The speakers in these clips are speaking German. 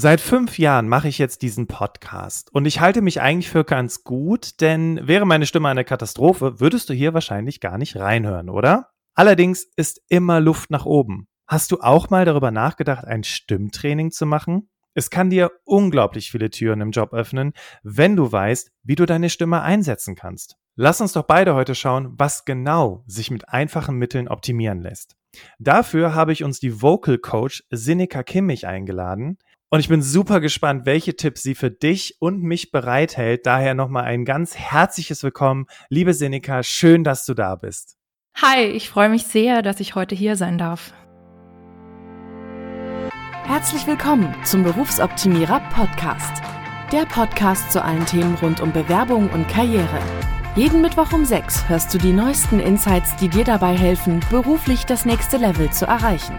Seit fünf Jahren mache ich jetzt diesen Podcast und ich halte mich eigentlich für ganz gut, denn wäre meine Stimme eine Katastrophe, würdest du hier wahrscheinlich gar nicht reinhören, oder? Allerdings ist immer Luft nach oben. Hast du auch mal darüber nachgedacht, ein Stimmtraining zu machen? Es kann dir unglaublich viele Türen im Job öffnen, wenn du weißt, wie du deine Stimme einsetzen kannst. Lass uns doch beide heute schauen, was genau sich mit einfachen Mitteln optimieren lässt. Dafür habe ich uns die Vocal Coach Sinika Kimmich eingeladen. Und ich bin super gespannt, welche Tipps sie für dich und mich bereithält. Daher nochmal ein ganz herzliches Willkommen. Liebe Sinika, schön, dass du da bist. Hi, ich freue mich sehr, dass ich heute hier sein darf. Herzlich willkommen zum Berufsoptimierer Podcast. Der Podcast zu allen Themen rund um Bewerbung und Karriere. Jeden Mittwoch um 6 hörst du die neuesten Insights, die dir dabei helfen, beruflich das nächste Level zu erreichen.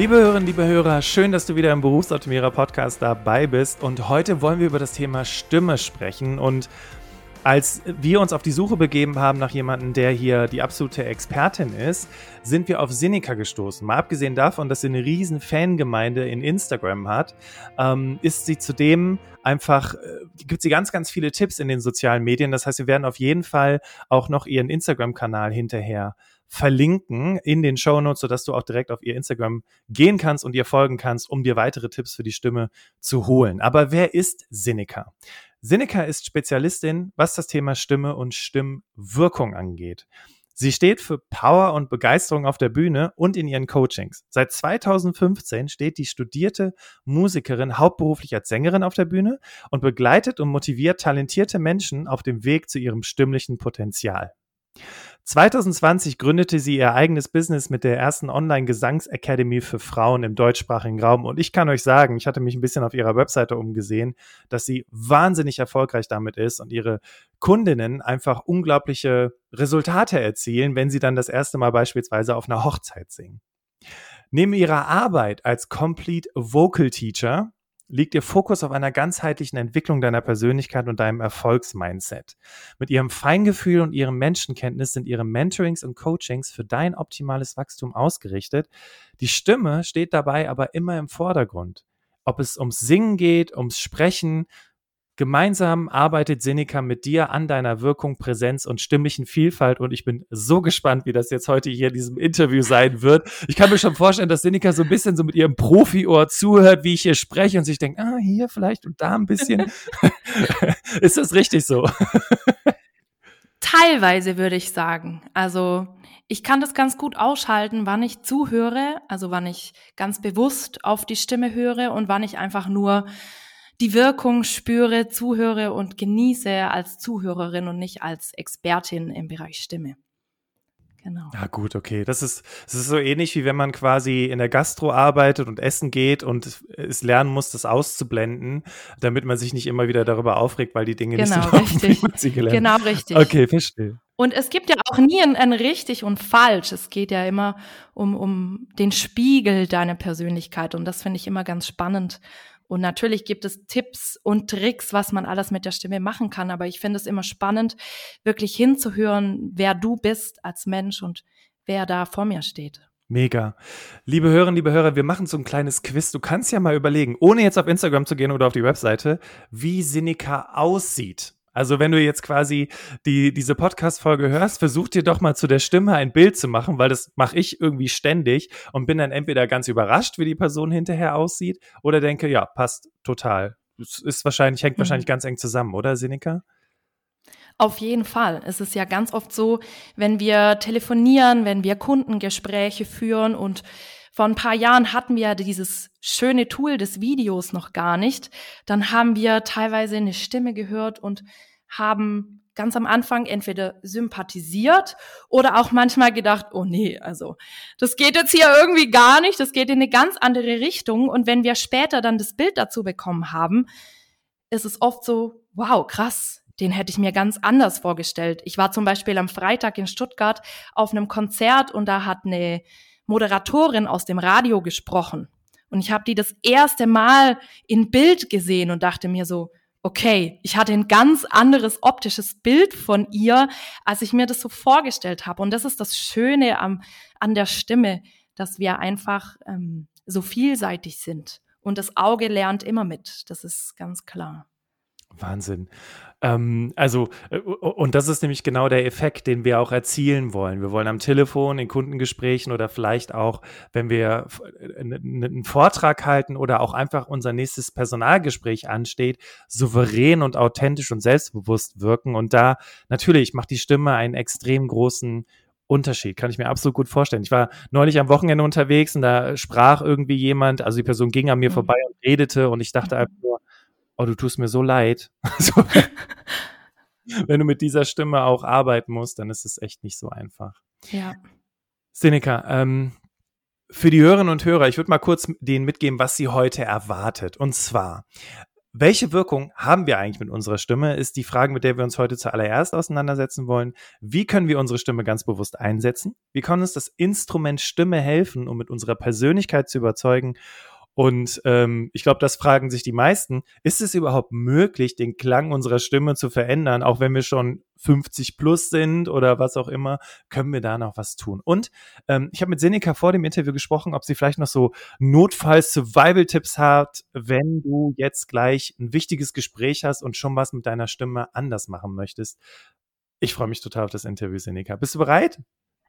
Liebe Hörerinnen, liebe Hörer, schön, dass du wieder im Berufsoptimierer Podcast dabei bist. Und heute wollen wir über das Thema Stimme sprechen. Und als wir uns auf die Suche begeben haben nach jemandem, der hier die absolute Expertin ist, sind wir auf Sinica gestoßen. Mal abgesehen davon, dass sie eine riesen Fangemeinde in Instagram hat, ähm, ist sie zudem einfach, äh, gibt sie ganz, ganz viele Tipps in den sozialen Medien. Das heißt, wir werden auf jeden Fall auch noch ihren Instagram-Kanal hinterher verlinken in den Show Notes, sodass du auch direkt auf ihr Instagram gehen kannst und ihr folgen kannst, um dir weitere Tipps für die Stimme zu holen. Aber wer ist Seneca? Seneca ist Spezialistin, was das Thema Stimme und Stimmwirkung angeht. Sie steht für Power und Begeisterung auf der Bühne und in ihren Coachings. Seit 2015 steht die studierte Musikerin hauptberuflich als Sängerin auf der Bühne und begleitet und motiviert talentierte Menschen auf dem Weg zu ihrem stimmlichen Potenzial. 2020 gründete sie ihr eigenes Business mit der ersten Online-Gesangsacademy für Frauen im deutschsprachigen Raum. Und ich kann euch sagen, ich hatte mich ein bisschen auf ihrer Webseite umgesehen, dass sie wahnsinnig erfolgreich damit ist und ihre Kundinnen einfach unglaubliche Resultate erzielen, wenn sie dann das erste Mal beispielsweise auf einer Hochzeit singen. Neben ihrer Arbeit als Complete Vocal Teacher liegt ihr Fokus auf einer ganzheitlichen Entwicklung deiner Persönlichkeit und deinem Erfolgsmindset. Mit ihrem Feingefühl und ihrem Menschenkenntnis sind ihre Mentorings und Coachings für dein optimales Wachstum ausgerichtet. Die Stimme steht dabei aber immer im Vordergrund. Ob es ums Singen geht, ums Sprechen, Gemeinsam arbeitet Seneca mit dir an deiner Wirkung, Präsenz und stimmlichen Vielfalt und ich bin so gespannt, wie das jetzt heute hier in diesem Interview sein wird. Ich kann mir schon vorstellen, dass Seneca so ein bisschen so mit ihrem Profi-Ohr zuhört, wie ich hier spreche und sich denkt, ah, hier vielleicht und da ein bisschen. Ist das richtig so? Teilweise würde ich sagen. Also ich kann das ganz gut ausschalten, wann ich zuhöre, also wann ich ganz bewusst auf die Stimme höre und wann ich einfach nur die Wirkung spüre, zuhöre und genieße als Zuhörerin und nicht als Expertin im Bereich Stimme. Genau. Ja, gut, okay. Das ist, das ist so ähnlich wie wenn man quasi in der Gastro arbeitet und essen geht und es lernen muss, das auszublenden, damit man sich nicht immer wieder darüber aufregt, weil die Dinge genau, nicht so laufen, richtig. wie sie gelernt Genau, richtig. Okay, verstehe. Und es gibt ja auch nie ein, ein, richtig und falsch. Es geht ja immer um, um den Spiegel deiner Persönlichkeit. Und das finde ich immer ganz spannend. Und natürlich gibt es Tipps und Tricks, was man alles mit der Stimme machen kann. Aber ich finde es immer spannend, wirklich hinzuhören, wer du bist als Mensch und wer da vor mir steht. Mega. Liebe Hörerinnen, liebe Hörer, wir machen so ein kleines Quiz. Du kannst ja mal überlegen, ohne jetzt auf Instagram zu gehen oder auf die Webseite, wie Sinika aussieht. Also wenn du jetzt quasi die, diese Podcast-Folge hörst, versuch dir doch mal zu der Stimme ein Bild zu machen, weil das mache ich irgendwie ständig und bin dann entweder ganz überrascht, wie die Person hinterher aussieht, oder denke, ja, passt total. Es ist wahrscheinlich, hängt mhm. wahrscheinlich ganz eng zusammen, oder, Sinika? Auf jeden Fall. Es ist ja ganz oft so, wenn wir telefonieren, wenn wir Kundengespräche führen und vor ein paar Jahren hatten wir dieses schöne Tool des Videos noch gar nicht. Dann haben wir teilweise eine Stimme gehört und haben ganz am Anfang entweder sympathisiert oder auch manchmal gedacht, oh nee, also das geht jetzt hier irgendwie gar nicht, das geht in eine ganz andere Richtung. Und wenn wir später dann das Bild dazu bekommen haben, ist es oft so, wow, krass, den hätte ich mir ganz anders vorgestellt. Ich war zum Beispiel am Freitag in Stuttgart auf einem Konzert und da hat eine Moderatorin aus dem Radio gesprochen. Und ich habe die das erste Mal in Bild gesehen und dachte mir so, okay, ich hatte ein ganz anderes optisches Bild von ihr, als ich mir das so vorgestellt habe. Und das ist das Schöne am, an der Stimme, dass wir einfach ähm, so vielseitig sind. Und das Auge lernt immer mit. Das ist ganz klar. Wahnsinn. Ähm, also, äh, und das ist nämlich genau der Effekt, den wir auch erzielen wollen. Wir wollen am Telefon, in Kundengesprächen oder vielleicht auch, wenn wir äh, einen Vortrag halten oder auch einfach unser nächstes Personalgespräch ansteht, souverän und authentisch und selbstbewusst wirken. Und da natürlich macht die Stimme einen extrem großen Unterschied, kann ich mir absolut gut vorstellen. Ich war neulich am Wochenende unterwegs und da sprach irgendwie jemand, also die Person ging an mir mhm. vorbei und redete und ich dachte mhm. einfach nur, oh, du tust mir so leid. Also, wenn du mit dieser Stimme auch arbeiten musst, dann ist es echt nicht so einfach. Ja. Seneca, ähm, für die Hörerinnen und Hörer, ich würde mal kurz denen mitgeben, was sie heute erwartet. Und zwar, welche Wirkung haben wir eigentlich mit unserer Stimme, ist die Frage, mit der wir uns heute zuallererst auseinandersetzen wollen. Wie können wir unsere Stimme ganz bewusst einsetzen? Wie kann uns das Instrument Stimme helfen, um mit unserer Persönlichkeit zu überzeugen? Und ähm, ich glaube, das fragen sich die meisten. Ist es überhaupt möglich, den Klang unserer Stimme zu verändern, auch wenn wir schon 50 plus sind oder was auch immer? Können wir da noch was tun? Und ähm, ich habe mit Seneca vor dem Interview gesprochen, ob sie vielleicht noch so Notfalls-Survival-Tipps hat, wenn du jetzt gleich ein wichtiges Gespräch hast und schon was mit deiner Stimme anders machen möchtest. Ich freue mich total auf das Interview, Seneca. Bist du bereit?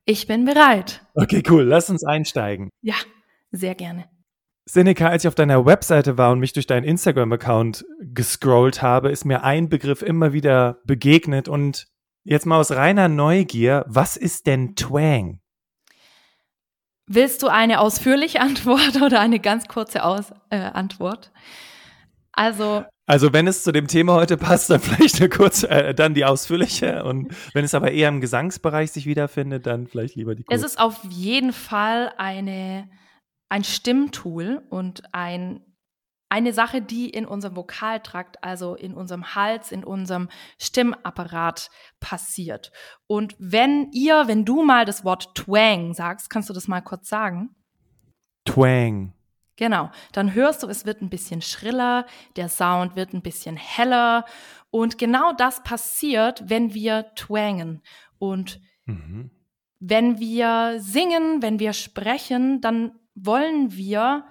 Ich bin bereit. Okay, cool. Lass uns einsteigen. Ja, sehr gerne. Seneca, als ich auf deiner Webseite war und mich durch deinen Instagram-Account gescrollt habe, ist mir ein Begriff immer wieder begegnet und jetzt mal aus reiner Neugier, was ist denn Twang? Willst du eine ausführliche Antwort oder eine ganz kurze Aus äh, Antwort? Also also wenn es zu dem Thema heute passt, dann vielleicht eine kurze, äh, dann die ausführliche. Und wenn es aber eher im Gesangsbereich sich wiederfindet, dann vielleicht lieber die kurze. Es ist auf jeden Fall eine ein Stimmtool und ein, eine Sache, die in unserem Vokaltrakt, also in unserem Hals, in unserem Stimmapparat passiert. Und wenn ihr, wenn du mal das Wort Twang sagst, kannst du das mal kurz sagen? Twang. Genau, dann hörst du, es wird ein bisschen schriller, der Sound wird ein bisschen heller und genau das passiert, wenn wir twangen. Und mhm. wenn wir singen, wenn wir sprechen, dann wollen wir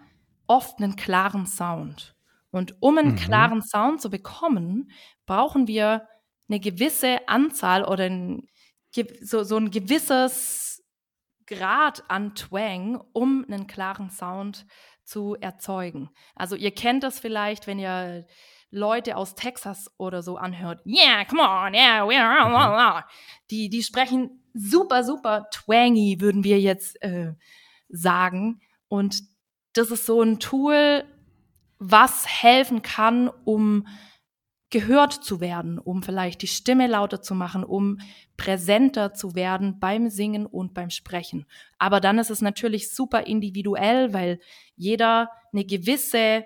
oft einen klaren Sound. Und um einen mhm. klaren Sound zu bekommen, brauchen wir eine gewisse Anzahl oder ein, so, so ein gewisses Grad an Twang, um einen klaren Sound zu erzeugen. Also ihr kennt das vielleicht, wenn ihr Leute aus Texas oder so anhört. Yeah, come on, yeah, we're, die, die sprechen super, super twangy, würden wir jetzt äh, sagen. Und das ist so ein Tool, was helfen kann, um gehört zu werden, um vielleicht die Stimme lauter zu machen, um präsenter zu werden beim Singen und beim Sprechen. Aber dann ist es natürlich super individuell, weil jeder eine gewisse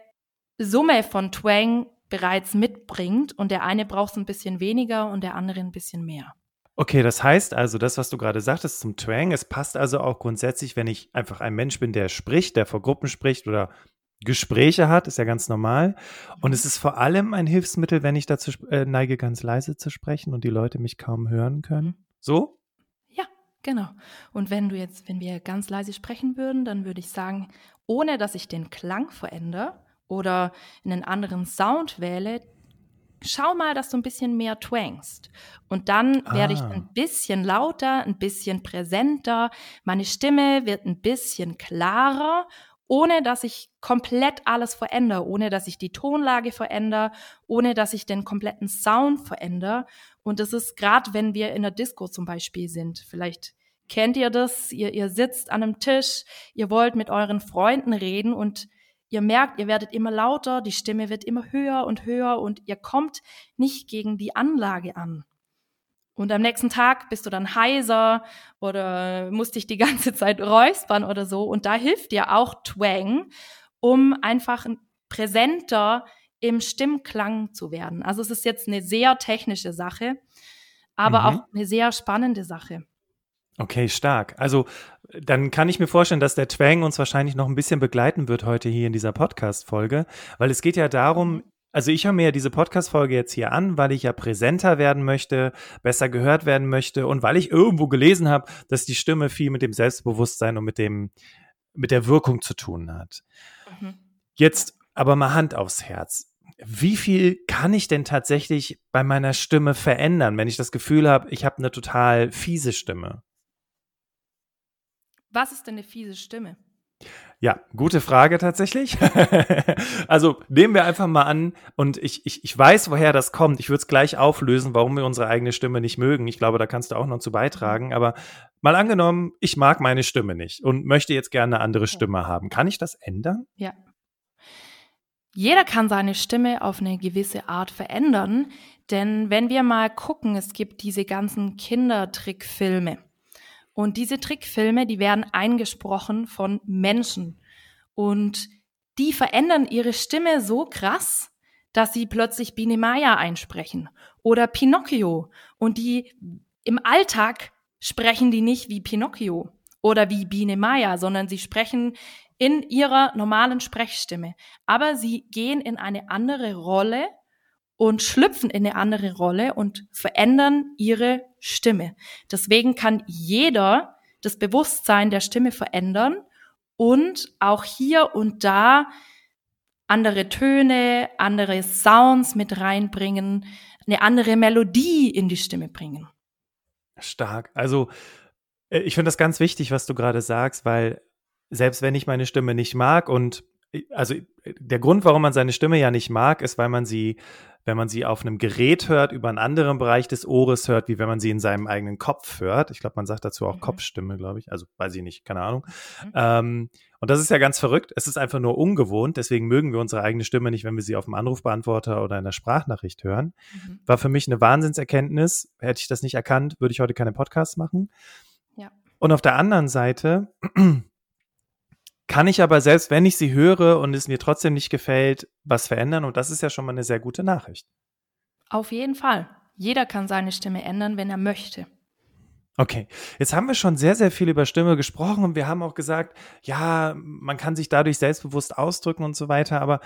Summe von Twang bereits mitbringt und der eine braucht es ein bisschen weniger und der andere ein bisschen mehr. Okay, das heißt also, das, was du gerade sagtest zum Twang, es passt also auch grundsätzlich, wenn ich einfach ein Mensch bin, der spricht, der vor Gruppen spricht oder Gespräche hat, ist ja ganz normal. Und es ist vor allem ein Hilfsmittel, wenn ich dazu äh, neige, ganz leise zu sprechen und die Leute mich kaum hören können. So? Ja, genau. Und wenn du jetzt, wenn wir ganz leise sprechen würden, dann würde ich sagen, ohne dass ich den Klang verändere oder einen anderen Sound wähle, schau mal, dass du ein bisschen mehr twangst. Und dann ah. werde ich ah. ein bisschen lauter, ein bisschen präsenter. Meine Stimme wird ein bisschen klarer, ohne dass ich komplett alles verändere, ohne dass ich die Tonlage verändere, ohne dass ich den kompletten Sound verändere. Und das ist gerade, wenn wir in der Disco zum Beispiel sind. Vielleicht kennt ihr das, ihr, ihr sitzt an einem Tisch, ihr wollt mit euren Freunden reden und Ihr merkt, ihr werdet immer lauter, die Stimme wird immer höher und höher und ihr kommt nicht gegen die Anlage an. Und am nächsten Tag bist du dann heiser oder musst dich die ganze Zeit räuspern oder so. Und da hilft dir auch Twang, um einfach präsenter im Stimmklang zu werden. Also es ist jetzt eine sehr technische Sache, aber mhm. auch eine sehr spannende Sache. Okay, stark. Also dann kann ich mir vorstellen, dass der Twang uns wahrscheinlich noch ein bisschen begleiten wird heute hier in dieser Podcast-Folge, weil es geht ja darum, also ich höre mir ja diese Podcast-Folge jetzt hier an, weil ich ja präsenter werden möchte, besser gehört werden möchte und weil ich irgendwo gelesen habe, dass die Stimme viel mit dem Selbstbewusstsein und mit dem, mit der Wirkung zu tun hat. Mhm. Jetzt aber mal Hand aufs Herz. Wie viel kann ich denn tatsächlich bei meiner Stimme verändern, wenn ich das Gefühl habe, ich habe eine total fiese Stimme? Was ist denn eine fiese Stimme? Ja, gute Frage tatsächlich. also nehmen wir einfach mal an, und ich, ich, ich weiß, woher das kommt. Ich würde es gleich auflösen, warum wir unsere eigene Stimme nicht mögen. Ich glaube, da kannst du auch noch zu beitragen. Aber mal angenommen, ich mag meine Stimme nicht und möchte jetzt gerne eine andere Stimme haben. Kann ich das ändern? Ja. Jeder kann seine Stimme auf eine gewisse Art verändern, denn wenn wir mal gucken, es gibt diese ganzen Kindertrickfilme. Und diese Trickfilme, die werden eingesprochen von Menschen. Und die verändern ihre Stimme so krass, dass sie plötzlich Biene Maya einsprechen oder Pinocchio. Und die im Alltag sprechen die nicht wie Pinocchio oder wie Biene Maya, sondern sie sprechen in ihrer normalen Sprechstimme. Aber sie gehen in eine andere Rolle und schlüpfen in eine andere Rolle und verändern ihre Stimme. Deswegen kann jeder das Bewusstsein der Stimme verändern und auch hier und da andere Töne, andere Sounds mit reinbringen, eine andere Melodie in die Stimme bringen. Stark. Also äh, ich finde das ganz wichtig, was du gerade sagst, weil selbst wenn ich meine Stimme nicht mag und also der Grund, warum man seine Stimme ja nicht mag, ist, weil man sie, wenn man sie auf einem Gerät hört, über einen anderen Bereich des Ohres hört, wie wenn man sie in seinem eigenen Kopf hört. Ich glaube, man sagt dazu auch mhm. Kopfstimme, glaube ich. Also weiß ich nicht, keine Ahnung. Mhm. Ähm, und das ist ja ganz verrückt. Es ist einfach nur ungewohnt. Deswegen mögen wir unsere eigene Stimme nicht, wenn wir sie auf dem Anrufbeantworter oder in der Sprachnachricht hören. Mhm. War für mich eine Wahnsinnserkenntnis. Hätte ich das nicht erkannt, würde ich heute keine Podcasts machen. Ja. Und auf der anderen Seite kann ich aber selbst, wenn ich sie höre und es mir trotzdem nicht gefällt, was verändern. Und das ist ja schon mal eine sehr gute Nachricht. Auf jeden Fall. Jeder kann seine Stimme ändern, wenn er möchte. Okay, jetzt haben wir schon sehr, sehr viel über Stimme gesprochen und wir haben auch gesagt, ja, man kann sich dadurch selbstbewusst ausdrücken und so weiter, aber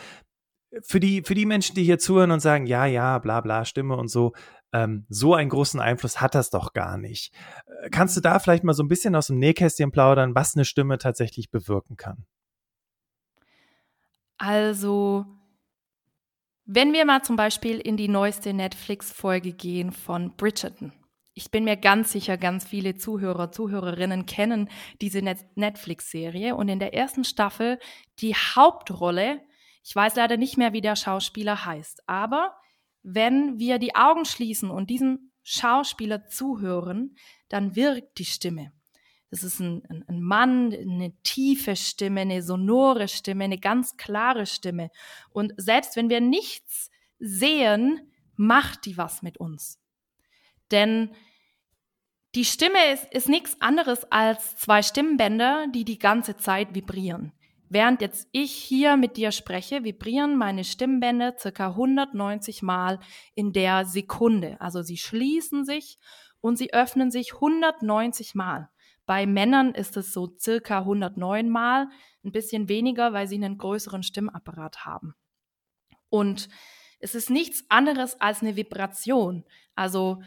für die, für die Menschen, die hier zuhören und sagen, ja, ja, bla bla, Stimme und so, ähm, so einen großen Einfluss hat das doch gar nicht. Äh, kannst du da vielleicht mal so ein bisschen aus dem Nähkästchen plaudern, was eine Stimme tatsächlich bewirken kann? Also, wenn wir mal zum Beispiel in die neueste Netflix-Folge gehen von Bridgerton. Ich bin mir ganz sicher, ganz viele Zuhörer, Zuhörerinnen kennen diese Netflix-Serie. Und in der ersten Staffel die Hauptrolle, ich weiß leider nicht mehr, wie der Schauspieler heißt, aber wenn wir die Augen schließen und diesem Schauspieler zuhören, dann wirkt die Stimme. Das ist ein, ein, Mann, eine tiefe Stimme, eine sonore Stimme, eine ganz klare Stimme. Und selbst wenn wir nichts sehen, macht die was mit uns. Denn die Stimme ist, ist nichts anderes als zwei Stimmbänder, die die ganze Zeit vibrieren. Während jetzt ich hier mit dir spreche, vibrieren meine Stimmbänder circa 190 Mal in der Sekunde. Also sie schließen sich und sie öffnen sich 190 Mal. Bei Männern ist es so circa 109 Mal, ein bisschen weniger, weil sie einen größeren Stimmapparat haben. Und es ist nichts anderes als eine Vibration. Also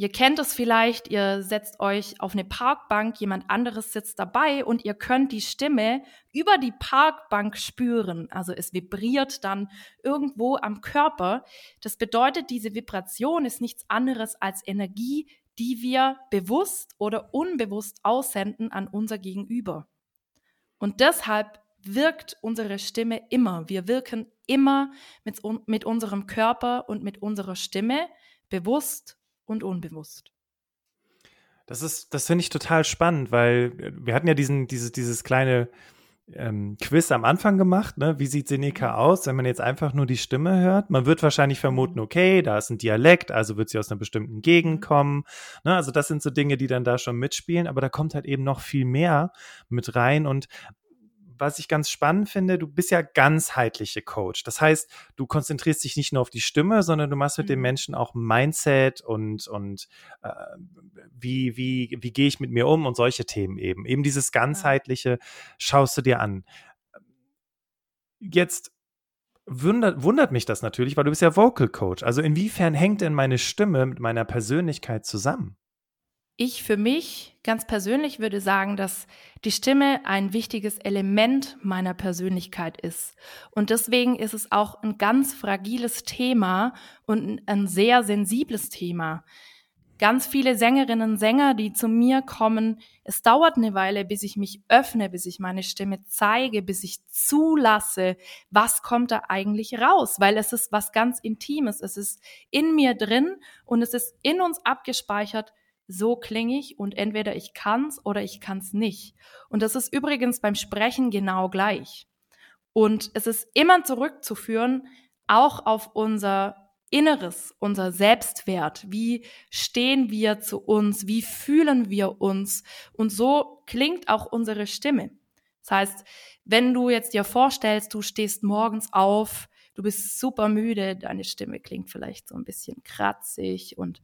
Ihr kennt es vielleicht, ihr setzt euch auf eine Parkbank, jemand anderes sitzt dabei und ihr könnt die Stimme über die Parkbank spüren. Also es vibriert dann irgendwo am Körper. Das bedeutet, diese Vibration ist nichts anderes als Energie, die wir bewusst oder unbewusst aussenden an unser Gegenüber. Und deshalb wirkt unsere Stimme immer. Wir wirken immer mit, mit unserem Körper und mit unserer Stimme bewusst und unbewusst. Das ist, das finde ich total spannend, weil äh, wir hatten ja diesen, dieses, dieses kleine ähm, Quiz am Anfang gemacht, ne? Wie sieht Seneca mhm. aus, wenn man jetzt einfach nur die Stimme hört? Man wird wahrscheinlich vermuten, mhm. okay, da ist ein Dialekt, also wird sie aus einer bestimmten Gegend mhm. kommen. Ne? Also das sind so Dinge, die dann da schon mitspielen, aber da kommt halt eben noch viel mehr mit rein und was ich ganz spannend finde, du bist ja ganzheitliche Coach. Das heißt, du konzentrierst dich nicht nur auf die Stimme, sondern du machst mit mhm. den Menschen auch Mindset und, und äh, wie, wie, wie gehe ich mit mir um und solche Themen eben. Eben dieses ganzheitliche schaust du dir an. Jetzt wundert, wundert mich das natürlich, weil du bist ja Vocal Coach. Also inwiefern hängt denn meine Stimme mit meiner Persönlichkeit zusammen? Ich für mich ganz persönlich würde sagen, dass die Stimme ein wichtiges Element meiner Persönlichkeit ist. Und deswegen ist es auch ein ganz fragiles Thema und ein sehr sensibles Thema. Ganz viele Sängerinnen und Sänger, die zu mir kommen, es dauert eine Weile, bis ich mich öffne, bis ich meine Stimme zeige, bis ich zulasse, was kommt da eigentlich raus, weil es ist was ganz Intimes. Es ist in mir drin und es ist in uns abgespeichert, so klinge ich und entweder ich kann's oder ich kann's nicht. Und das ist übrigens beim Sprechen genau gleich. Und es ist immer zurückzuführen, auch auf unser Inneres, unser Selbstwert. Wie stehen wir zu uns? Wie fühlen wir uns? Und so klingt auch unsere Stimme. Das heißt, wenn du jetzt dir vorstellst, du stehst morgens auf, du bist super müde, deine Stimme klingt vielleicht so ein bisschen kratzig und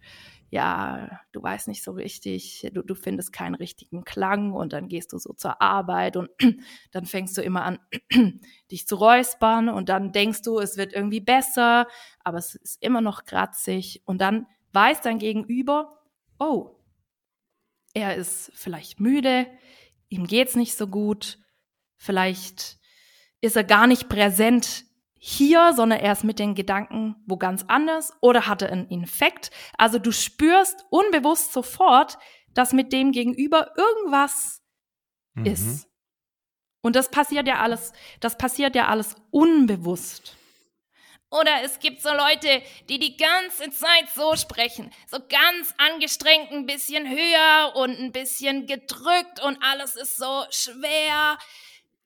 ja, du weißt nicht so richtig, du, du findest keinen richtigen Klang und dann gehst du so zur Arbeit und dann fängst du immer an, dich zu räuspern und dann denkst du, es wird irgendwie besser, aber es ist immer noch kratzig und dann weiß dein Gegenüber, oh, er ist vielleicht müde, ihm geht's nicht so gut, vielleicht ist er gar nicht präsent hier, sondern er ist mit den Gedanken wo ganz anders oder hatte einen Infekt. Also du spürst unbewusst sofort, dass mit dem Gegenüber irgendwas mhm. ist. Und das passiert ja alles, das passiert ja alles unbewusst. Oder es gibt so Leute, die die ganze Zeit so sprechen, so ganz angestrengt, ein bisschen höher und ein bisschen gedrückt und alles ist so schwer.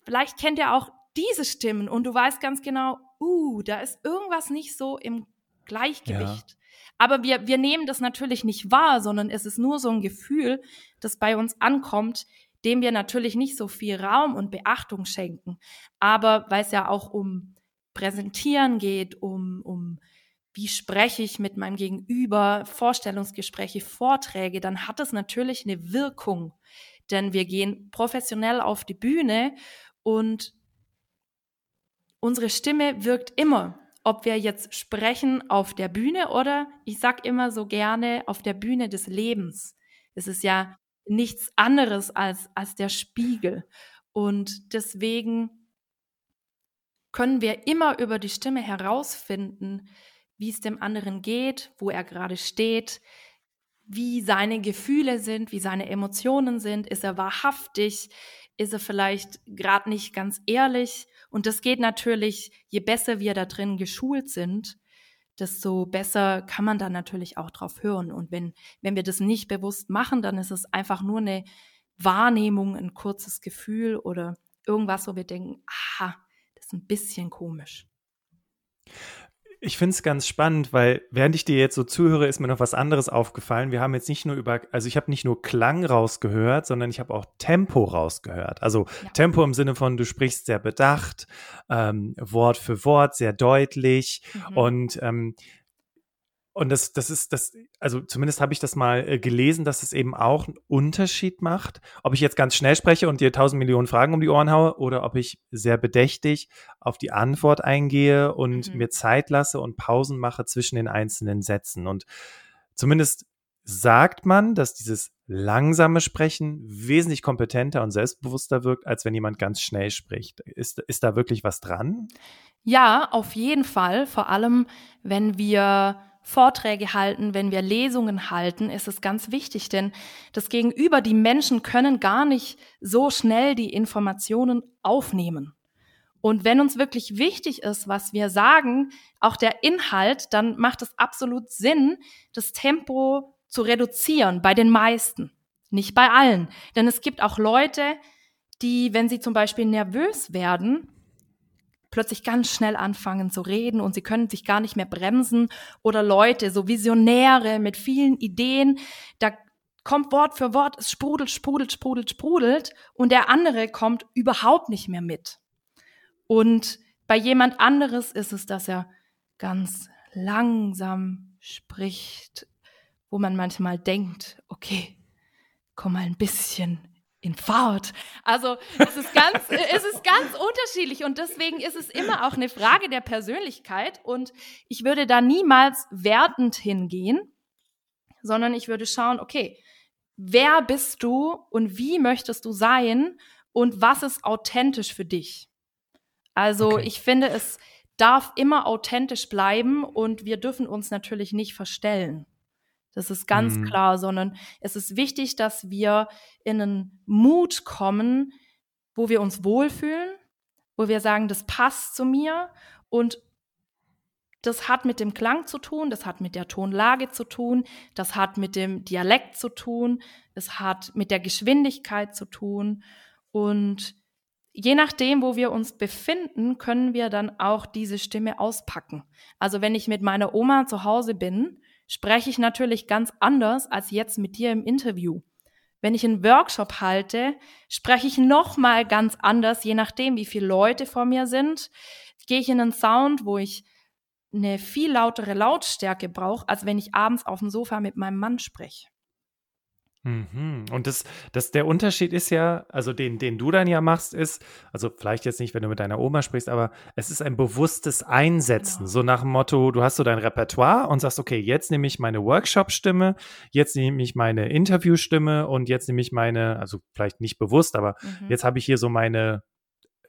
Vielleicht kennt ihr auch diese Stimmen und du weißt ganz genau, uh, da ist irgendwas nicht so im Gleichgewicht. Ja. Aber wir, wir nehmen das natürlich nicht wahr, sondern es ist nur so ein Gefühl, das bei uns ankommt, dem wir natürlich nicht so viel Raum und Beachtung schenken. Aber weil es ja auch um Präsentieren geht, um, um wie spreche ich mit meinem Gegenüber, Vorstellungsgespräche, Vorträge, dann hat es natürlich eine Wirkung. Denn wir gehen professionell auf die Bühne und unsere Stimme wirkt immer, ob wir jetzt sprechen auf der Bühne oder ich sag immer so gerne auf der Bühne des Lebens. Es ist ja nichts anderes als, als der Spiegel. Und deswegen können wir immer über die Stimme herausfinden, wie es dem anderen geht, wo er gerade steht, wie seine Gefühle sind, wie seine Emotionen sind. Ist er wahrhaftig? Ist er vielleicht gerade nicht ganz ehrlich? Und das geht natürlich, je besser wir da drin geschult sind, desto besser kann man da natürlich auch drauf hören. Und wenn, wenn wir das nicht bewusst machen, dann ist es einfach nur eine Wahrnehmung, ein kurzes Gefühl oder irgendwas, wo wir denken, aha, das ist ein bisschen komisch. Ich finde es ganz spannend, weil während ich dir jetzt so zuhöre, ist mir noch was anderes aufgefallen. Wir haben jetzt nicht nur über, also ich habe nicht nur Klang rausgehört, sondern ich habe auch Tempo rausgehört. Also ja. Tempo im Sinne von, du sprichst sehr bedacht, ähm, Wort für Wort, sehr deutlich. Mhm. Und ähm, und das, das ist das, also zumindest habe ich das mal äh, gelesen, dass es eben auch einen Unterschied macht, ob ich jetzt ganz schnell spreche und dir tausend Millionen Fragen um die Ohren haue oder ob ich sehr bedächtig auf die Antwort eingehe und mhm. mir Zeit lasse und Pausen mache zwischen den einzelnen Sätzen. Und zumindest sagt man, dass dieses langsame Sprechen wesentlich kompetenter und selbstbewusster wirkt, als wenn jemand ganz schnell spricht. Ist, ist da wirklich was dran? Ja, auf jeden Fall. Vor allem, wenn wir Vorträge halten, wenn wir Lesungen halten, ist es ganz wichtig, denn das Gegenüber, die Menschen können gar nicht so schnell die Informationen aufnehmen. Und wenn uns wirklich wichtig ist, was wir sagen, auch der Inhalt, dann macht es absolut Sinn, das Tempo zu reduzieren bei den meisten, nicht bei allen. Denn es gibt auch Leute, die, wenn sie zum Beispiel nervös werden, plötzlich ganz schnell anfangen zu reden und sie können sich gar nicht mehr bremsen oder Leute, so Visionäre mit vielen Ideen, da kommt Wort für Wort, es sprudelt, sprudelt, sprudelt, sprudelt und der andere kommt überhaupt nicht mehr mit. Und bei jemand anderes ist es, dass er ganz langsam spricht, wo man manchmal denkt, okay, komm mal ein bisschen in Fahrt. Also es ist ganz, es ist ganz unterschiedlich und deswegen ist es immer auch eine Frage der Persönlichkeit und ich würde da niemals wertend hingehen, sondern ich würde schauen, okay, wer bist du und wie möchtest du sein und was ist authentisch für dich? Also okay. ich finde, es darf immer authentisch bleiben und wir dürfen uns natürlich nicht verstellen. Das ist ganz mhm. klar, sondern es ist wichtig, dass wir in einen Mut kommen, wo wir uns wohlfühlen, wo wir sagen, das passt zu mir und das hat mit dem Klang zu tun, das hat mit der Tonlage zu tun, das hat mit dem Dialekt zu tun, es hat mit der Geschwindigkeit zu tun und je nachdem, wo wir uns befinden, können wir dann auch diese Stimme auspacken. Also wenn ich mit meiner Oma zu Hause bin spreche ich natürlich ganz anders als jetzt mit dir im Interview. Wenn ich einen Workshop halte, spreche ich noch mal ganz anders, je nachdem, wie viele Leute vor mir sind. Gehe ich in einen Sound, wo ich eine viel lautere Lautstärke brauche, als wenn ich abends auf dem Sofa mit meinem Mann spreche. Mhm. Und das, das, der Unterschied ist ja, also den, den du dann ja machst, ist, also vielleicht jetzt nicht, wenn du mit deiner Oma sprichst, aber es ist ein bewusstes Einsetzen. Genau. So nach dem Motto, du hast so dein Repertoire und sagst, okay, jetzt nehme ich meine Workshop-Stimme, jetzt nehme ich meine Interview-Stimme und jetzt nehme ich meine, also vielleicht nicht bewusst, aber mhm. jetzt habe ich hier so meine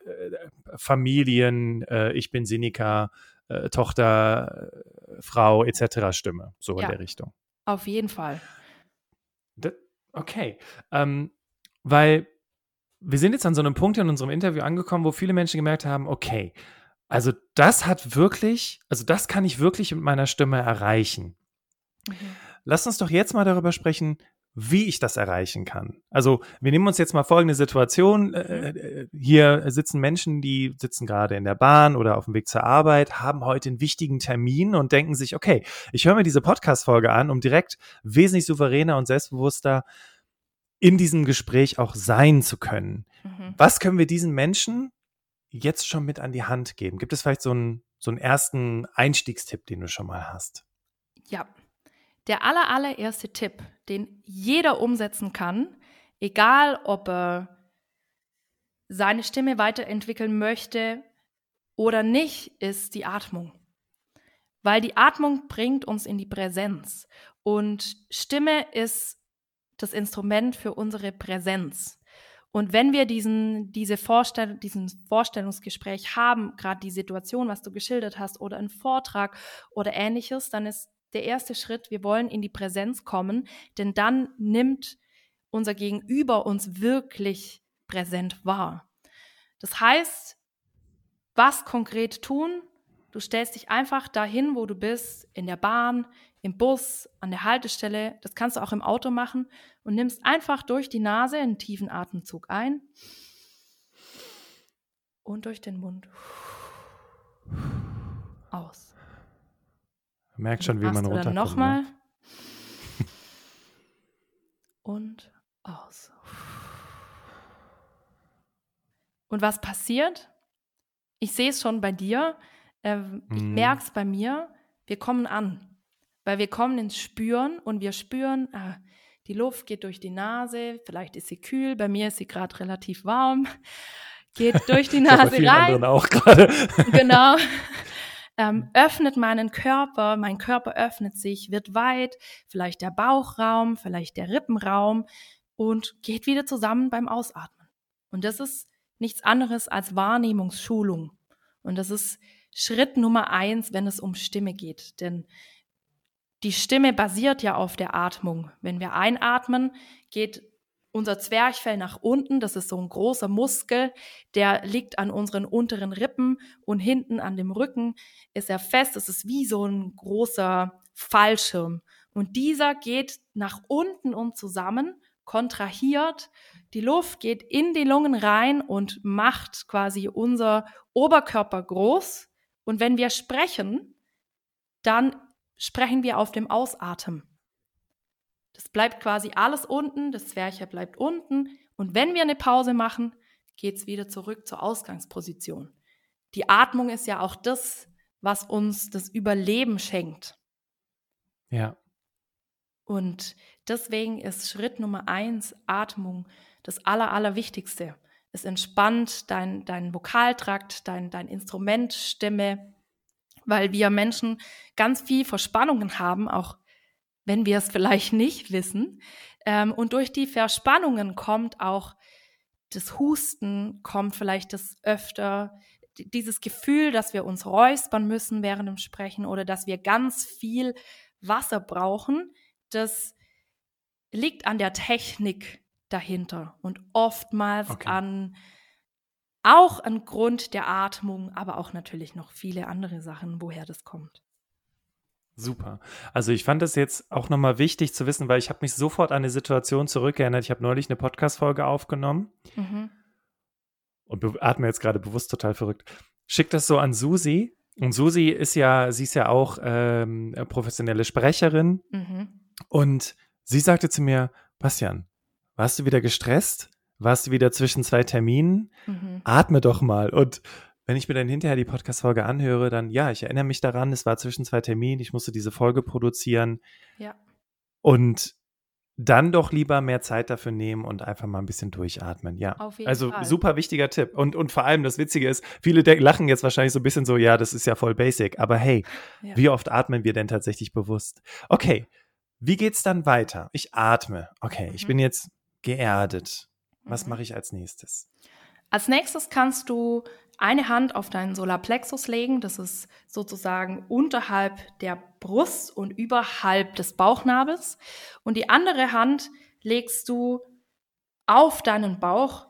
äh, Familien, äh, ich bin Sinika, äh, Tochter, äh, Frau etc. Stimme, so ja, in der Richtung. Auf jeden Fall. Okay. Ähm, weil wir sind jetzt an so einem Punkt in unserem Interview angekommen, wo viele Menschen gemerkt haben, okay, also das hat wirklich, also das kann ich wirklich mit meiner Stimme erreichen. Mhm. Lass uns doch jetzt mal darüber sprechen, wie ich das erreichen kann. Also wir nehmen uns jetzt mal folgende Situation. Äh, äh, hier sitzen Menschen, die sitzen gerade in der Bahn oder auf dem Weg zur Arbeit, haben heute einen wichtigen Termin und denken sich, okay, ich höre mir diese Podcast-Folge an, um direkt wesentlich souveräner und selbstbewusster in diesem Gespräch auch sein zu können. Mhm. Was können wir diesen Menschen jetzt schon mit an die Hand geben? Gibt es vielleicht so einen, so einen ersten Einstiegstipp, den du schon mal hast? Ja, der aller, allererste Tipp, den jeder umsetzen kann, egal ob er seine Stimme weiterentwickeln möchte oder nicht, ist die Atmung. Weil die Atmung bringt uns in die Präsenz. Und Stimme ist das Instrument für unsere Präsenz. Und wenn wir diesen, diese Vorstell diesen Vorstellungsgespräch haben, gerade die Situation, was du geschildert hast, oder einen Vortrag oder ähnliches, dann ist der erste Schritt. Wir wollen in die Präsenz kommen, denn dann nimmt unser Gegenüber uns wirklich präsent wahr. Das heißt, was konkret tun? Du stellst dich einfach dahin, wo du bist, in der Bahn, im Bus, an der Haltestelle. Das kannst du auch im Auto machen und nimmst einfach durch die Nase einen tiefen Atemzug ein und durch den Mund aus. Merkt schon, wie man runterkommt. Nochmal. Ne? Und aus. Und was passiert? Ich sehe es schon bei dir. Äh, ich mm. merke es bei mir. Wir kommen an. Weil wir kommen ins Spüren und wir spüren, ah, die Luft geht durch die Nase. Vielleicht ist sie kühl. Bei mir ist sie gerade relativ warm. Geht durch die Nase rein. Anderen auch gerade. genau ähm, öffnet meinen Körper, mein Körper öffnet sich, wird weit, vielleicht der Bauchraum, vielleicht der Rippenraum und geht wieder zusammen beim Ausatmen. Und das ist nichts anderes als Wahrnehmungsschulung. Und das ist Schritt Nummer eins, wenn es um Stimme geht. Denn die Stimme basiert ja auf der Atmung. Wenn wir einatmen, geht unser Zwerchfell nach unten, das ist so ein großer Muskel, der liegt an unseren unteren Rippen und hinten an dem Rücken ist er fest. Es ist wie so ein großer Fallschirm. Und dieser geht nach unten und zusammen, kontrahiert. Die Luft geht in die Lungen rein und macht quasi unser Oberkörper groß. Und wenn wir sprechen, dann sprechen wir auf dem Ausatmen. Das bleibt quasi alles unten, das Zwerchfell bleibt unten. Und wenn wir eine Pause machen, geht es wieder zurück zur Ausgangsposition. Die Atmung ist ja auch das, was uns das Überleben schenkt. Ja. Und deswegen ist Schritt Nummer eins Atmung das Aller, Allerwichtigste. Es entspannt dein, dein Vokaltrakt, dein, dein Instrument, Stimme, weil wir Menschen ganz viel Verspannungen haben, auch wenn wir es vielleicht nicht wissen. Ähm, und durch die Verspannungen kommt auch das Husten, kommt vielleicht das öfter, dieses Gefühl, dass wir uns räuspern müssen während dem Sprechen oder dass wir ganz viel Wasser brauchen, das liegt an der Technik dahinter und oftmals okay. an auch ein Grund der Atmung, aber auch natürlich noch viele andere Sachen, woher das kommt. Super. Also ich fand es jetzt auch nochmal wichtig zu wissen, weil ich habe mich sofort an eine Situation zurückerinnert. Ich habe neulich eine Podcast-Folge aufgenommen mhm. und atme jetzt gerade bewusst total verrückt. Schick das so an Susi. Und Susi ist ja, sie ist ja auch ähm, professionelle Sprecherin. Mhm. Und sie sagte zu mir, Bastian, warst du wieder gestresst? Warst du wieder zwischen zwei Terminen? Mhm. Atme doch mal. Und wenn ich mir dann hinterher die Podcast-Folge anhöre, dann ja, ich erinnere mich daran, es war zwischen zwei Terminen, ich musste diese Folge produzieren. Ja. Und dann doch lieber mehr Zeit dafür nehmen und einfach mal ein bisschen durchatmen. Ja. also Fall. super wichtiger Tipp. Und, und vor allem das Witzige ist, viele lachen jetzt wahrscheinlich so ein bisschen so, ja, das ist ja voll basic. Aber hey, ja. wie oft atmen wir denn tatsächlich bewusst? Okay, wie geht's dann weiter? Ich atme. Okay, mhm. ich bin jetzt geerdet. Was mhm. mache ich als nächstes? Als nächstes kannst du eine Hand auf deinen Solarplexus legen. Das ist sozusagen unterhalb der Brust und überhalb des Bauchnabels. Und die andere Hand legst du auf deinen Bauch.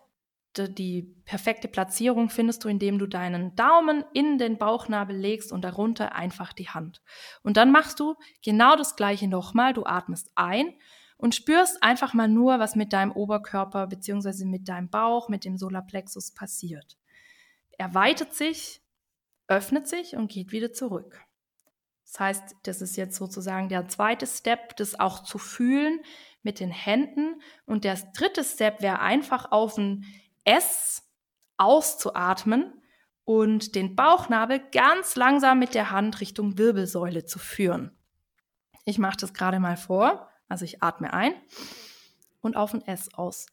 Die perfekte Platzierung findest du, indem du deinen Daumen in den Bauchnabel legst und darunter einfach die Hand. Und dann machst du genau das gleiche nochmal. Du atmest ein und spürst einfach mal nur, was mit deinem Oberkörper bzw. mit deinem Bauch, mit dem Solarplexus passiert. Er weitet sich, öffnet sich und geht wieder zurück. Das heißt, das ist jetzt sozusagen der zweite Step, das auch zu fühlen mit den Händen. Und der dritte Step wäre einfach auf ein S auszuatmen und den Bauchnabel ganz langsam mit der Hand Richtung Wirbelsäule zu führen. Ich mache das gerade mal vor. Also ich atme ein und auf ein S aus.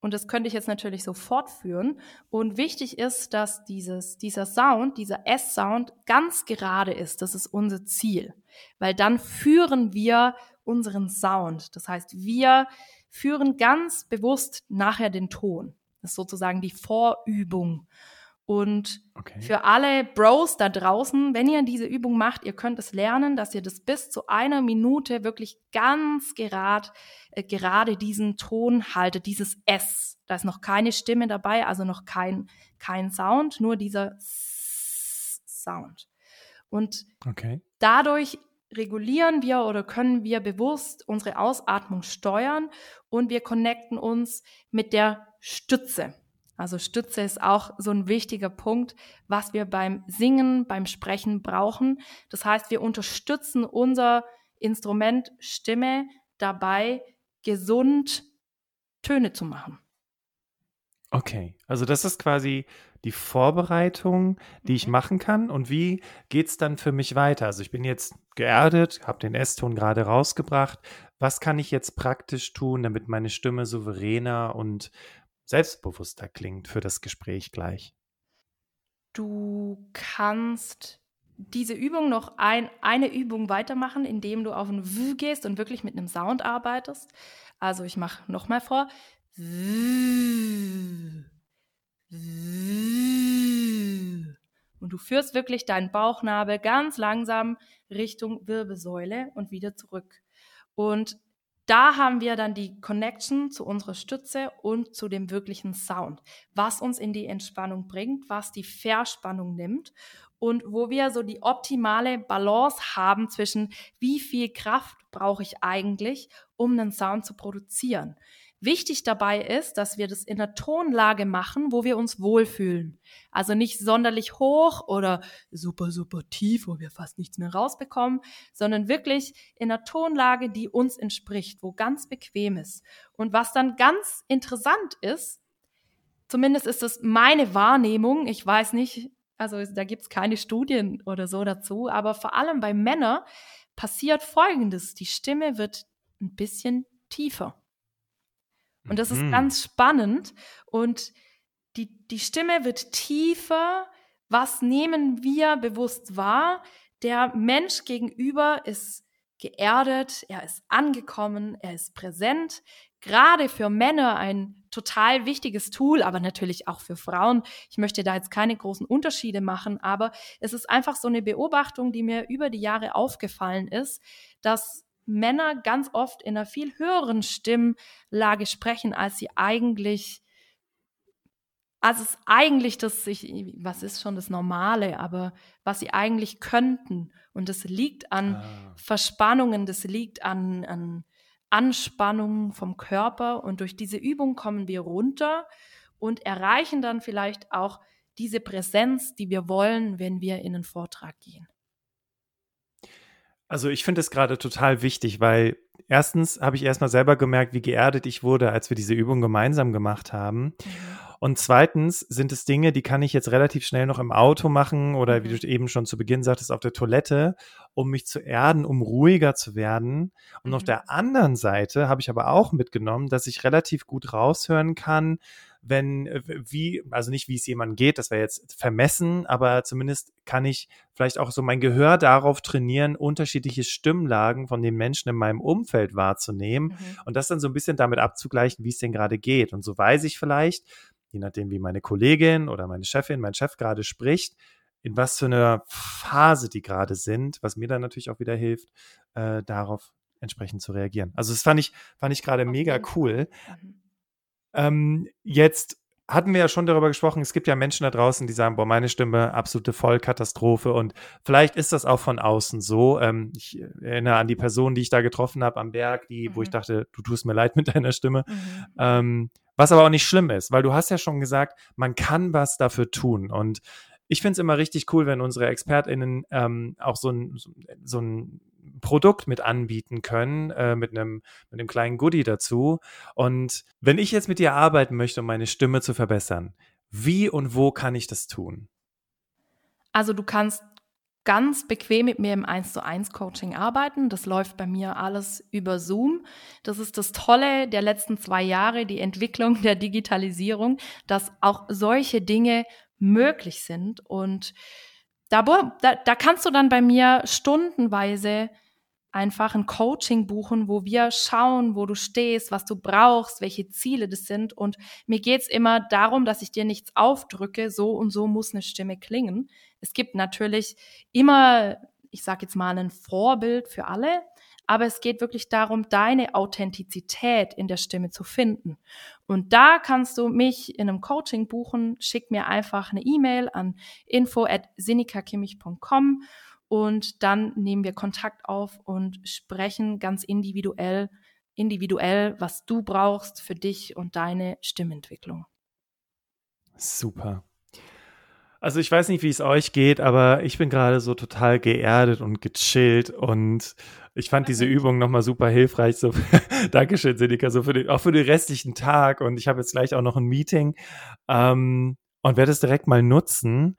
Und das könnte ich jetzt natürlich so fortführen. Und wichtig ist, dass dieses, dieser Sound, dieser S-Sound ganz gerade ist. Das ist unser Ziel. Weil dann führen wir unseren Sound. Das heißt, wir führen ganz bewusst nachher den Ton. Das ist sozusagen die Vorübung. Und okay. für alle Bros da draußen, wenn ihr diese Übung macht, ihr könnt es lernen, dass ihr das bis zu einer Minute wirklich ganz gerad, äh, gerade diesen Ton haltet, dieses S. Da ist noch keine Stimme dabei, also noch kein, kein Sound, nur dieser Sound. Und okay. dadurch regulieren wir oder können wir bewusst unsere Ausatmung steuern und wir connecten uns mit der Stütze. Also Stütze ist auch so ein wichtiger Punkt, was wir beim Singen, beim Sprechen brauchen. Das heißt, wir unterstützen unser Instrument Stimme dabei, gesund Töne zu machen. Okay, also das ist quasi die Vorbereitung, die ich mhm. machen kann. Und wie geht es dann für mich weiter? Also ich bin jetzt geerdet, habe den S-Ton gerade rausgebracht. Was kann ich jetzt praktisch tun, damit meine Stimme souveräner und selbstbewusster klingt für das Gespräch gleich. Du kannst diese Übung noch ein, eine Übung weitermachen, indem du auf ein W gehst und wirklich mit einem Sound arbeitest. Also ich mache nochmal vor. Und du führst wirklich deinen Bauchnabel ganz langsam Richtung Wirbelsäule und wieder zurück. Und da haben wir dann die Connection zu unserer Stütze und zu dem wirklichen Sound, was uns in die Entspannung bringt, was die Verspannung nimmt und wo wir so die optimale Balance haben zwischen wie viel Kraft brauche ich eigentlich, um einen Sound zu produzieren. Wichtig dabei ist, dass wir das in einer Tonlage machen, wo wir uns wohlfühlen. Also nicht sonderlich hoch oder super, super tief, wo wir fast nichts mehr rausbekommen, sondern wirklich in einer Tonlage, die uns entspricht, wo ganz bequem ist. Und was dann ganz interessant ist, zumindest ist das meine Wahrnehmung, ich weiß nicht, also da gibt's keine Studien oder so dazu, aber vor allem bei Männern passiert Folgendes. Die Stimme wird ein bisschen tiefer. Und das ist mhm. ganz spannend. Und die, die Stimme wird tiefer. Was nehmen wir bewusst wahr? Der Mensch gegenüber ist geerdet, er ist angekommen, er ist präsent. Gerade für Männer ein total wichtiges Tool, aber natürlich auch für Frauen. Ich möchte da jetzt keine großen Unterschiede machen, aber es ist einfach so eine Beobachtung, die mir über die Jahre aufgefallen ist, dass Männer ganz oft in einer viel höheren Stimmlage sprechen, als sie eigentlich, als es eigentlich das, ich, was ist schon das Normale, aber was sie eigentlich könnten. Und das liegt an ah. Verspannungen, das liegt an, an Anspannungen vom Körper. Und durch diese Übung kommen wir runter und erreichen dann vielleicht auch diese Präsenz, die wir wollen, wenn wir in einen Vortrag gehen. Also ich finde es gerade total wichtig, weil erstens habe ich erstmal selber gemerkt, wie geerdet ich wurde, als wir diese Übung gemeinsam gemacht haben. Mhm. Und zweitens sind es Dinge, die kann ich jetzt relativ schnell noch im Auto machen oder wie mhm. du eben schon zu Beginn sagtest, auf der Toilette, um mich zu erden, um ruhiger zu werden. Und mhm. auf der anderen Seite habe ich aber auch mitgenommen, dass ich relativ gut raushören kann, wenn, äh, wie, also nicht wie es jemandem geht, das wäre jetzt vermessen, aber zumindest kann ich vielleicht auch so mein Gehör darauf trainieren, unterschiedliche Stimmlagen von den Menschen in meinem Umfeld wahrzunehmen mhm. und das dann so ein bisschen damit abzugleichen, wie es denn gerade geht. Und so weiß ich vielleicht, je nachdem, wie meine Kollegin oder meine Chefin, mein Chef gerade spricht, in was für einer Phase die gerade sind, was mir dann natürlich auch wieder hilft, äh, darauf entsprechend zu reagieren. Also das fand ich, fand ich gerade mega cool. Mhm. Ähm, jetzt hatten wir ja schon darüber gesprochen, es gibt ja Menschen da draußen, die sagen, boah, meine Stimme, absolute Vollkatastrophe. Und vielleicht ist das auch von außen so. Ähm, ich erinnere an die Person, die ich da getroffen habe am Berg, die, mhm. wo ich mhm. dachte, du tust mir leid mit deiner Stimme. Mhm. Ähm, was aber auch nicht schlimm ist, weil du hast ja schon gesagt, man kann was dafür tun. Und ich finde es immer richtig cool, wenn unsere ExpertInnen ähm, auch so ein, so ein Produkt mit anbieten können, äh, mit, einem, mit kleinen Goodie dazu. Und wenn ich jetzt mit dir arbeiten möchte, um meine Stimme zu verbessern, wie und wo kann ich das tun? Also du kannst ganz bequem mit mir im 1 zu 1 Coaching arbeiten. Das läuft bei mir alles über Zoom. Das ist das Tolle der letzten zwei Jahre, die Entwicklung der Digitalisierung, dass auch solche Dinge möglich sind. Und da, da, da kannst du dann bei mir stundenweise einfach ein Coaching buchen, wo wir schauen, wo du stehst, was du brauchst, welche Ziele das sind. Und mir geht's immer darum, dass ich dir nichts aufdrücke, so und so muss eine Stimme klingen. Es gibt natürlich immer, ich sage jetzt mal, ein Vorbild für alle, aber es geht wirklich darum, deine Authentizität in der Stimme zu finden. Und da kannst du mich in einem Coaching buchen. Schick mir einfach eine E-Mail an info at sinikakimich.com und dann nehmen wir Kontakt auf und sprechen ganz individuell, individuell, was du brauchst für dich und deine Stimmentwicklung. Super. Also ich weiß nicht, wie es euch geht, aber ich bin gerade so total geerdet und gechillt und ich fand diese Übung nochmal super hilfreich. So, Dankeschön, Senika, so für den, auch für den restlichen Tag. Und ich habe jetzt gleich auch noch ein Meeting ähm, und werde es direkt mal nutzen.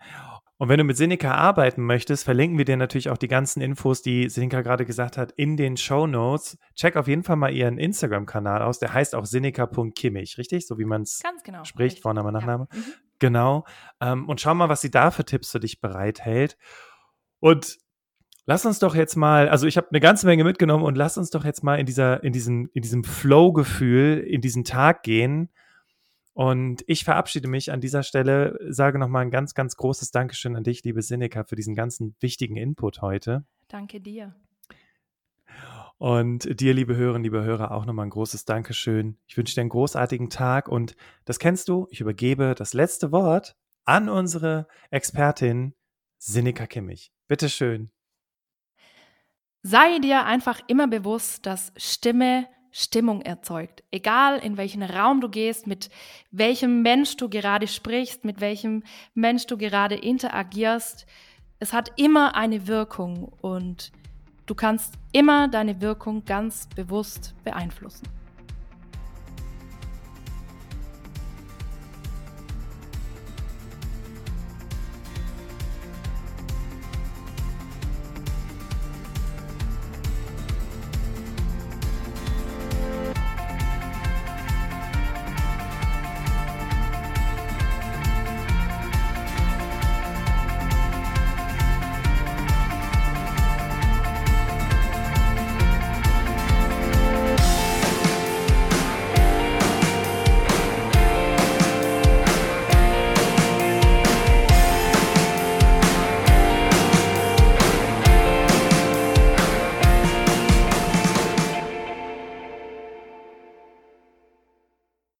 Und wenn du mit Seneca arbeiten möchtest, verlinken wir dir natürlich auch die ganzen Infos, die Seneca gerade gesagt hat, in den Show Notes. Check auf jeden Fall mal ihren Instagram-Kanal aus. Der heißt auch seneca.kimmich, richtig? So wie man es genau, spricht, richtig. Vorname, Nachname. Ja. Mhm. Genau. Ähm, und schau mal, was sie da für Tipps für dich bereithält. Und lass uns doch jetzt mal, also ich habe eine ganze Menge mitgenommen und lass uns doch jetzt mal in dieser, in diesem, in diesem Flow-Gefühl, in diesen Tag gehen und ich verabschiede mich an dieser Stelle, sage nochmal ein ganz, ganz großes Dankeschön an dich, liebe Sineca, für diesen ganzen wichtigen Input heute. Danke dir. Und dir, liebe Hörerinnen, liebe Hörer, auch nochmal ein großes Dankeschön. Ich wünsche dir einen großartigen Tag und das kennst du, ich übergebe das letzte Wort an unsere Expertin Sinika Kimmich. Bitteschön. Sei dir einfach immer bewusst, dass Stimme Stimmung erzeugt. Egal in welchen Raum du gehst, mit welchem Mensch du gerade sprichst, mit welchem Mensch du gerade interagierst, es hat immer eine Wirkung und du kannst immer deine Wirkung ganz bewusst beeinflussen.